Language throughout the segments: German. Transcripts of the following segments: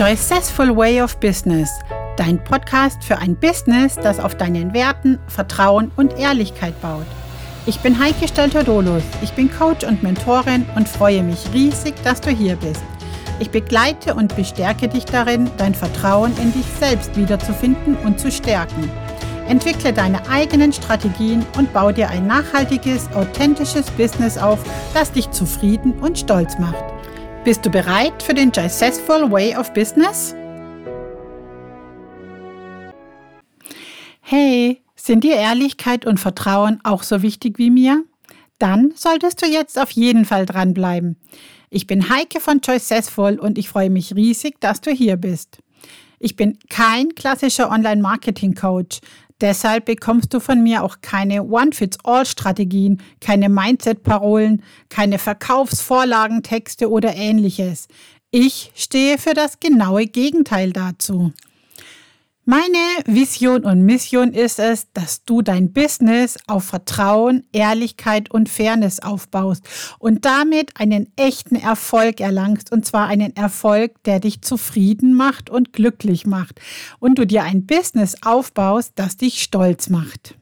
Joycessful Way of Business, dein Podcast für ein Business, das auf deinen Werten, Vertrauen und Ehrlichkeit baut. Ich bin Heike Stelter-Dolus, ich bin Coach und Mentorin und freue mich riesig, dass du hier bist. Ich begleite und bestärke dich darin, dein Vertrauen in dich selbst wiederzufinden und zu stärken. Entwickle deine eigenen Strategien und baue dir ein nachhaltiges, authentisches Business auf, das dich zufrieden und stolz macht. Bist du bereit für den Successful Way of Business? Hey, sind dir Ehrlichkeit und Vertrauen auch so wichtig wie mir? Dann solltest du jetzt auf jeden Fall dranbleiben. Ich bin Heike von Successful und ich freue mich riesig, dass du hier bist. Ich bin kein klassischer Online-Marketing-Coach. Deshalb bekommst du von mir auch keine One-Fits-All-Strategien, keine Mindset-Parolen, keine Verkaufsvorlagentexte oder ähnliches. Ich stehe für das genaue Gegenteil dazu. Meine Vision und Mission ist es, dass du dein Business auf Vertrauen, Ehrlichkeit und Fairness aufbaust und damit einen echten Erfolg erlangst, und zwar einen Erfolg, der dich zufrieden macht und glücklich macht und du dir ein Business aufbaust, das dich stolz macht.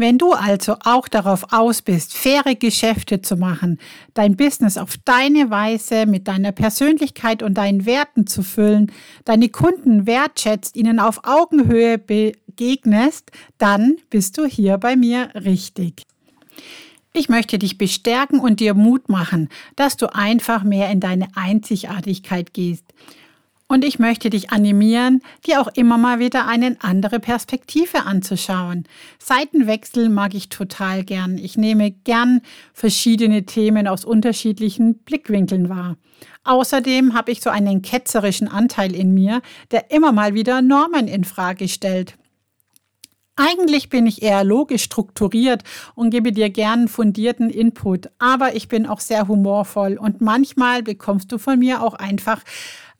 Wenn du also auch darauf aus bist, faire Geschäfte zu machen, dein Business auf deine Weise mit deiner Persönlichkeit und deinen Werten zu füllen, deine Kunden wertschätzt, ihnen auf Augenhöhe begegnest, dann bist du hier bei mir richtig. Ich möchte dich bestärken und dir Mut machen, dass du einfach mehr in deine Einzigartigkeit gehst. Und ich möchte dich animieren, dir auch immer mal wieder eine andere Perspektive anzuschauen. Seitenwechsel mag ich total gern. Ich nehme gern verschiedene Themen aus unterschiedlichen Blickwinkeln wahr. Außerdem habe ich so einen ketzerischen Anteil in mir, der immer mal wieder Normen in Frage stellt. Eigentlich bin ich eher logisch strukturiert und gebe dir gern fundierten Input, aber ich bin auch sehr humorvoll und manchmal bekommst du von mir auch einfach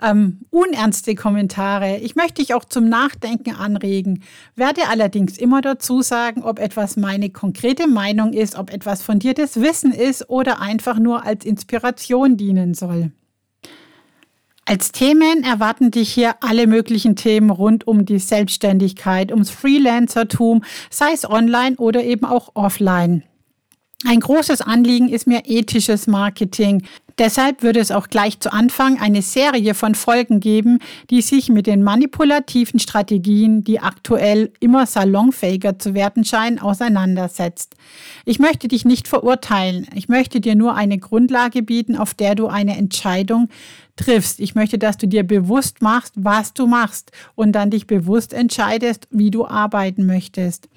ähm, unernste Kommentare. Ich möchte dich auch zum Nachdenken anregen, werde allerdings immer dazu sagen, ob etwas meine konkrete Meinung ist, ob etwas fundiertes Wissen ist oder einfach nur als Inspiration dienen soll. Als Themen erwarten dich hier alle möglichen Themen rund um die Selbstständigkeit, ums Freelancertum, sei es online oder eben auch offline. Ein großes Anliegen ist mir ethisches Marketing. Deshalb würde es auch gleich zu Anfang eine Serie von Folgen geben, die sich mit den manipulativen Strategien, die aktuell immer salonfähiger zu werden scheinen, auseinandersetzt. Ich möchte dich nicht verurteilen. Ich möchte dir nur eine Grundlage bieten, auf der du eine Entscheidung triffst. Ich möchte, dass du dir bewusst machst, was du machst und dann dich bewusst entscheidest, wie du arbeiten möchtest.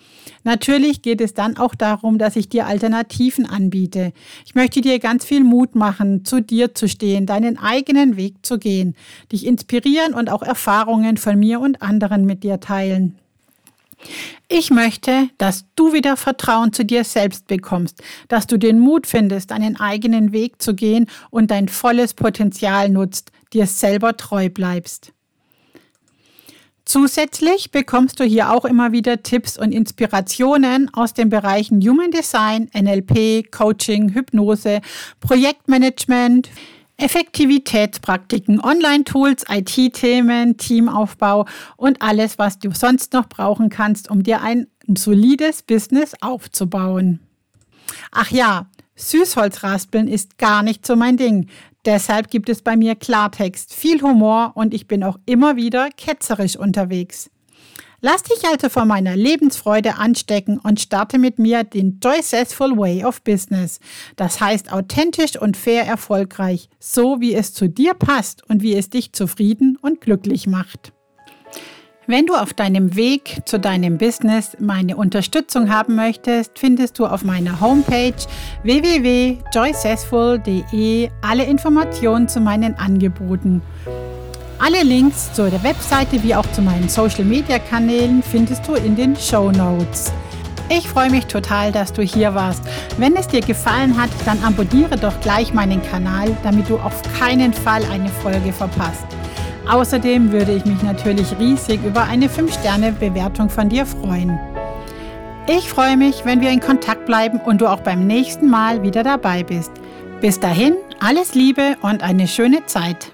Natürlich geht es dann auch darum, dass ich dir Alternativen anbiete. Ich möchte dir ganz viel Mut machen, zu dir zu stehen, deinen eigenen Weg zu gehen, dich inspirieren und auch Erfahrungen von mir und anderen mit dir teilen. Ich möchte, dass du wieder Vertrauen zu dir selbst bekommst, dass du den Mut findest, einen eigenen Weg zu gehen und dein volles Potenzial nutzt, dir selber treu bleibst. Zusätzlich bekommst du hier auch immer wieder Tipps und Inspirationen aus den Bereichen Human Design, NLP, Coaching, Hypnose, Projektmanagement, Effektivitätspraktiken, Online-Tools, IT-Themen, Teamaufbau und alles, was du sonst noch brauchen kannst, um dir ein solides Business aufzubauen. Ach ja, Süßholzraspeln ist gar nicht so mein Ding. Deshalb gibt es bei mir Klartext, viel Humor und ich bin auch immer wieder ketzerisch unterwegs. Lass dich also von meiner Lebensfreude anstecken und starte mit mir den Joycessful Way of Business. Das heißt authentisch und fair erfolgreich, so wie es zu dir passt und wie es dich zufrieden und glücklich macht. Wenn du auf deinem Weg zu deinem Business meine Unterstützung haben möchtest, findest du auf meiner Homepage www.joycessful.de alle Informationen zu meinen Angeboten. Alle Links zu der Webseite wie auch zu meinen Social Media Kanälen findest du in den Show Notes. Ich freue mich total, dass du hier warst. Wenn es dir gefallen hat, dann abonniere doch gleich meinen Kanal, damit du auf keinen Fall eine Folge verpasst. Außerdem würde ich mich natürlich riesig über eine 5-Sterne-Bewertung von dir freuen. Ich freue mich, wenn wir in Kontakt bleiben und du auch beim nächsten Mal wieder dabei bist. Bis dahin, alles Liebe und eine schöne Zeit.